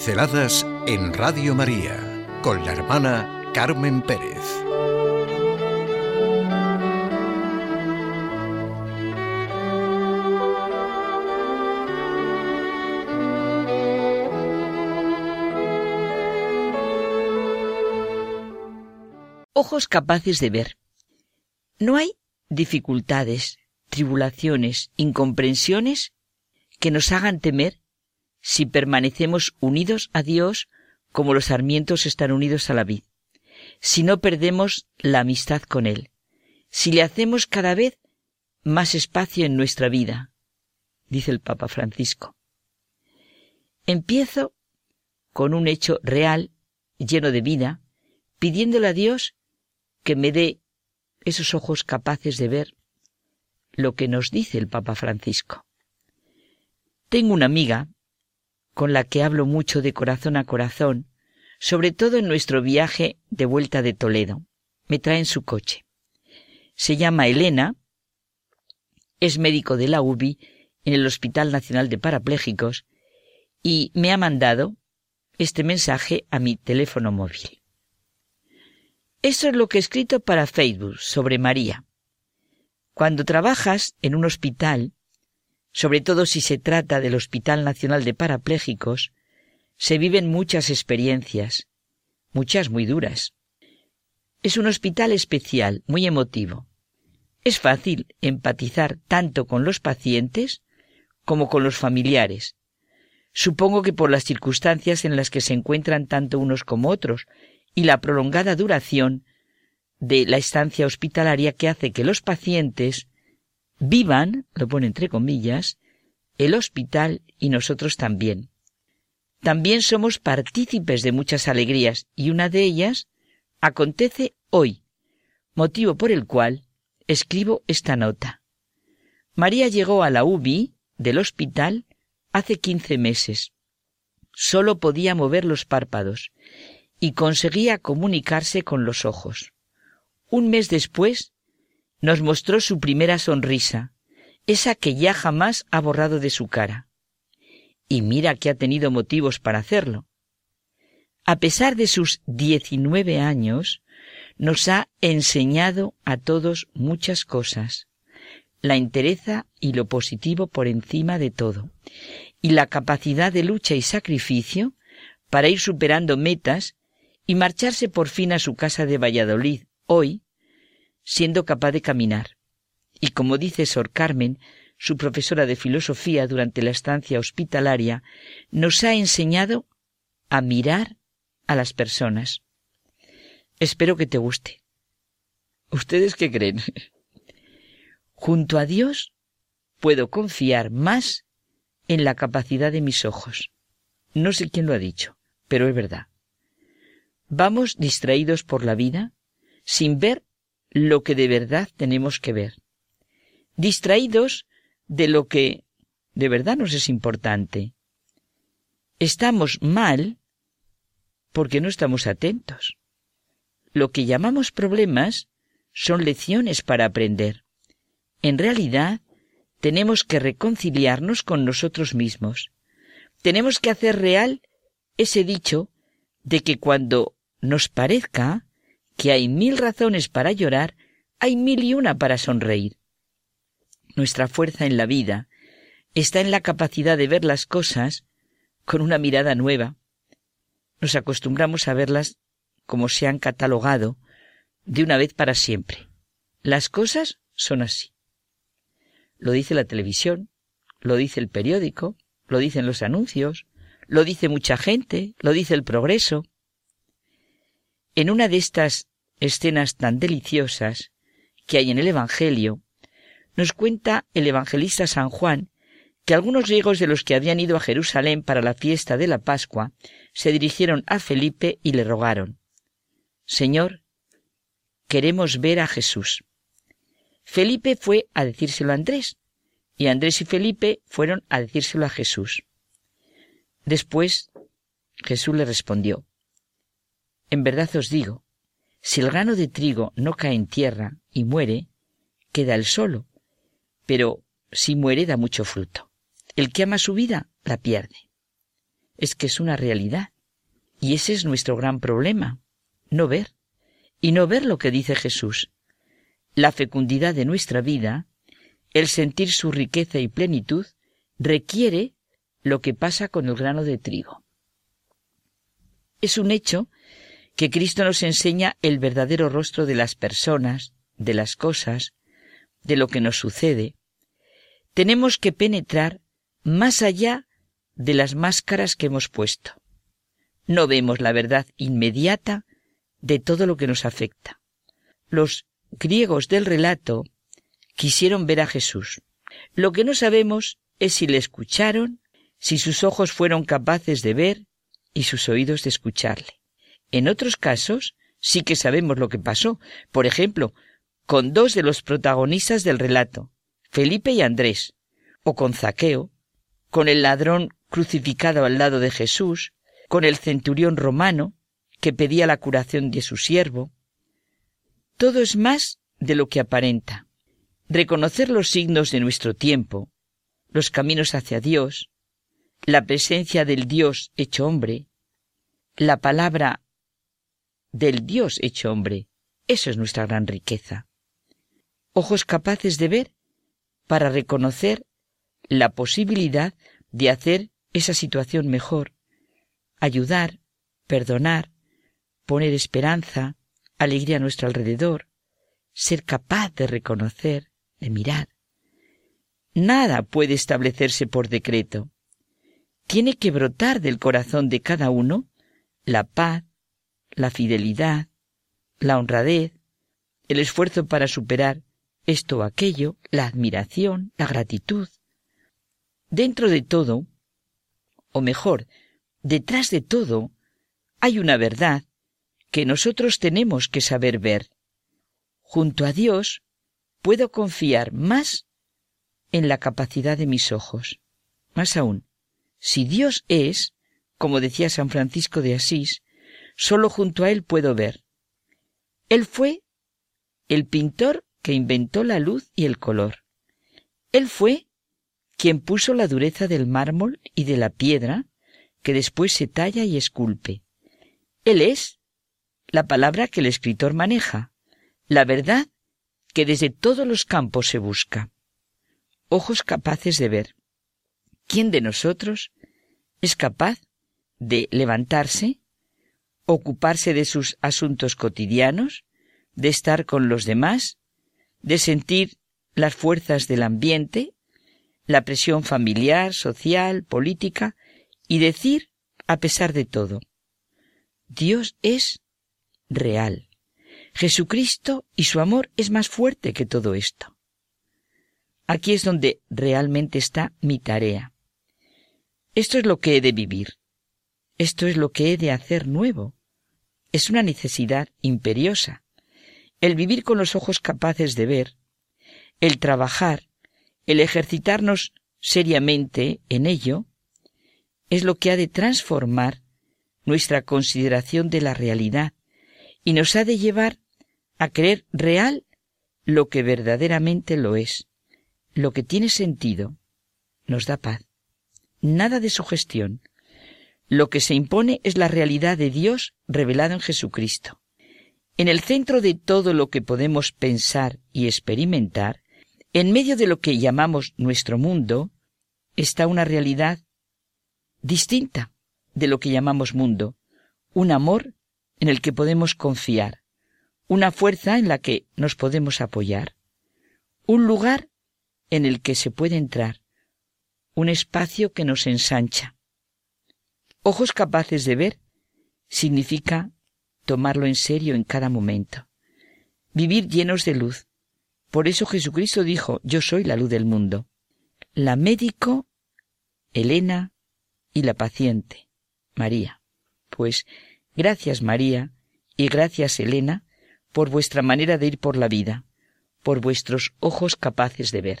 Pinceladas en Radio María con la hermana Carmen Pérez. Ojos capaces de ver. No hay dificultades, tribulaciones, incomprensiones que nos hagan temer si permanecemos unidos a Dios como los sarmientos están unidos a la vid, si no perdemos la amistad con Él, si le hacemos cada vez más espacio en nuestra vida, dice el Papa Francisco. Empiezo con un hecho real, lleno de vida, pidiéndole a Dios que me dé esos ojos capaces de ver lo que nos dice el Papa Francisco. Tengo una amiga con la que hablo mucho de corazón a corazón, sobre todo en nuestro viaje de vuelta de Toledo. Me trae en su coche. Se llama Elena, es médico de la UBI en el Hospital Nacional de Parapléjicos y me ha mandado este mensaje a mi teléfono móvil. Eso es lo que he escrito para Facebook sobre María. Cuando trabajas en un hospital, sobre todo si se trata del Hospital Nacional de Parapléjicos, se viven muchas experiencias, muchas muy duras. Es un hospital especial, muy emotivo. Es fácil empatizar tanto con los pacientes como con los familiares. Supongo que por las circunstancias en las que se encuentran tanto unos como otros y la prolongada duración de la estancia hospitalaria que hace que los pacientes vivan, lo pone entre comillas, el hospital y nosotros también. También somos partícipes de muchas alegrías y una de ellas acontece hoy, motivo por el cual escribo esta nota. María llegó a la UBI del hospital hace quince meses. Solo podía mover los párpados y conseguía comunicarse con los ojos. Un mes después nos mostró su primera sonrisa, esa que ya jamás ha borrado de su cara. Y mira que ha tenido motivos para hacerlo. A pesar de sus diecinueve años, nos ha enseñado a todos muchas cosas. La entereza y lo positivo por encima de todo. Y la capacidad de lucha y sacrificio para ir superando metas y marcharse por fin a su casa de Valladolid, hoy, siendo capaz de caminar. Y como dice Sor Carmen, su profesora de filosofía durante la estancia hospitalaria, nos ha enseñado a mirar a las personas. Espero que te guste. ¿Ustedes qué creen? Junto a Dios puedo confiar más en la capacidad de mis ojos. No sé quién lo ha dicho, pero es verdad. Vamos distraídos por la vida sin ver lo que de verdad tenemos que ver. Distraídos de lo que de verdad nos es importante. Estamos mal porque no estamos atentos. Lo que llamamos problemas son lecciones para aprender. En realidad, tenemos que reconciliarnos con nosotros mismos. Tenemos que hacer real ese dicho de que cuando nos parezca que hay mil razones para llorar, hay mil y una para sonreír. Nuestra fuerza en la vida está en la capacidad de ver las cosas con una mirada nueva. Nos acostumbramos a verlas como se han catalogado de una vez para siempre. Las cosas son así. Lo dice la televisión, lo dice el periódico, lo dicen los anuncios, lo dice mucha gente, lo dice el progreso. En una de estas escenas tan deliciosas que hay en el Evangelio, nos cuenta el evangelista San Juan que algunos griegos de los que habían ido a Jerusalén para la fiesta de la Pascua se dirigieron a Felipe y le rogaron, Señor, queremos ver a Jesús. Felipe fue a decírselo a Andrés, y Andrés y Felipe fueron a decírselo a Jesús. Después Jesús le respondió, En verdad os digo, si el grano de trigo no cae en tierra y muere, queda él solo, pero si muere da mucho fruto. El que ama su vida la pierde. es que es una realidad. Y ese es nuestro gran problema, no ver. Y no ver lo que dice Jesús. La fecundidad de nuestra vida, el sentir su riqueza y plenitud, requiere lo que pasa con el grano de trigo. Es un hecho que Cristo nos enseña el verdadero rostro de las personas, de las cosas, de lo que nos sucede. Tenemos que penetrar más allá de las máscaras que hemos puesto. No vemos la verdad inmediata de todo lo que nos afecta. Los griegos del relato quisieron ver a Jesús. Lo que no sabemos es si le escucharon, si sus ojos fueron capaces de ver y sus oídos de escucharle. En otros casos sí que sabemos lo que pasó. Por ejemplo, con dos de los protagonistas del relato, Felipe y Andrés, o con Zaqueo, con el ladrón crucificado al lado de Jesús, con el centurión romano, que pedía la curación de su siervo. Todo es más de lo que aparenta. Reconocer los signos de nuestro tiempo, los caminos hacia Dios, la presencia del Dios hecho hombre, la palabra del Dios hecho hombre, eso es nuestra gran riqueza. Ojos capaces de ver para reconocer la posibilidad de hacer esa situación mejor, ayudar, perdonar, poner esperanza, alegría a nuestro alrededor, ser capaz de reconocer, de mirar. Nada puede establecerse por decreto. Tiene que brotar del corazón de cada uno la paz, la fidelidad, la honradez, el esfuerzo para superar esto o aquello, la admiración, la gratitud. Dentro de todo, o mejor, detrás de todo, hay una verdad que nosotros tenemos que saber ver. Junto a Dios puedo confiar más en la capacidad de mis ojos. Más aún, si Dios es, como decía San Francisco de Asís, solo junto a Él puedo ver. Él fue el pintor que inventó la luz y el color. Él fue quien puso la dureza del mármol y de la piedra, que después se talla y esculpe. Él es la palabra que el escritor maneja, la verdad que desde todos los campos se busca. Ojos capaces de ver. ¿Quién de nosotros es capaz de levantarse, ocuparse de sus asuntos cotidianos, de estar con los demás, de sentir las fuerzas del ambiente, la presión familiar, social, política, y decir, a pesar de todo, Dios es real. Jesucristo y su amor es más fuerte que todo esto. Aquí es donde realmente está mi tarea. Esto es lo que he de vivir. Esto es lo que he de hacer nuevo. Es una necesidad imperiosa. El vivir con los ojos capaces de ver, el trabajar, el ejercitarnos seriamente en ello, es lo que ha de transformar nuestra consideración de la realidad y nos ha de llevar a creer real lo que verdaderamente lo es, lo que tiene sentido, nos da paz. Nada de sugestión, lo que se impone es la realidad de Dios revelado en Jesucristo. En el centro de todo lo que podemos pensar y experimentar, en medio de lo que llamamos nuestro mundo, está una realidad distinta de lo que llamamos mundo, un amor en el que podemos confiar, una fuerza en la que nos podemos apoyar, un lugar en el que se puede entrar, un espacio que nos ensancha, Ojos capaces de ver significa tomarlo en serio en cada momento. Vivir llenos de luz. Por eso Jesucristo dijo, yo soy la luz del mundo. La médico, Elena y la paciente, María. Pues gracias María y gracias Elena por vuestra manera de ir por la vida, por vuestros ojos capaces de ver.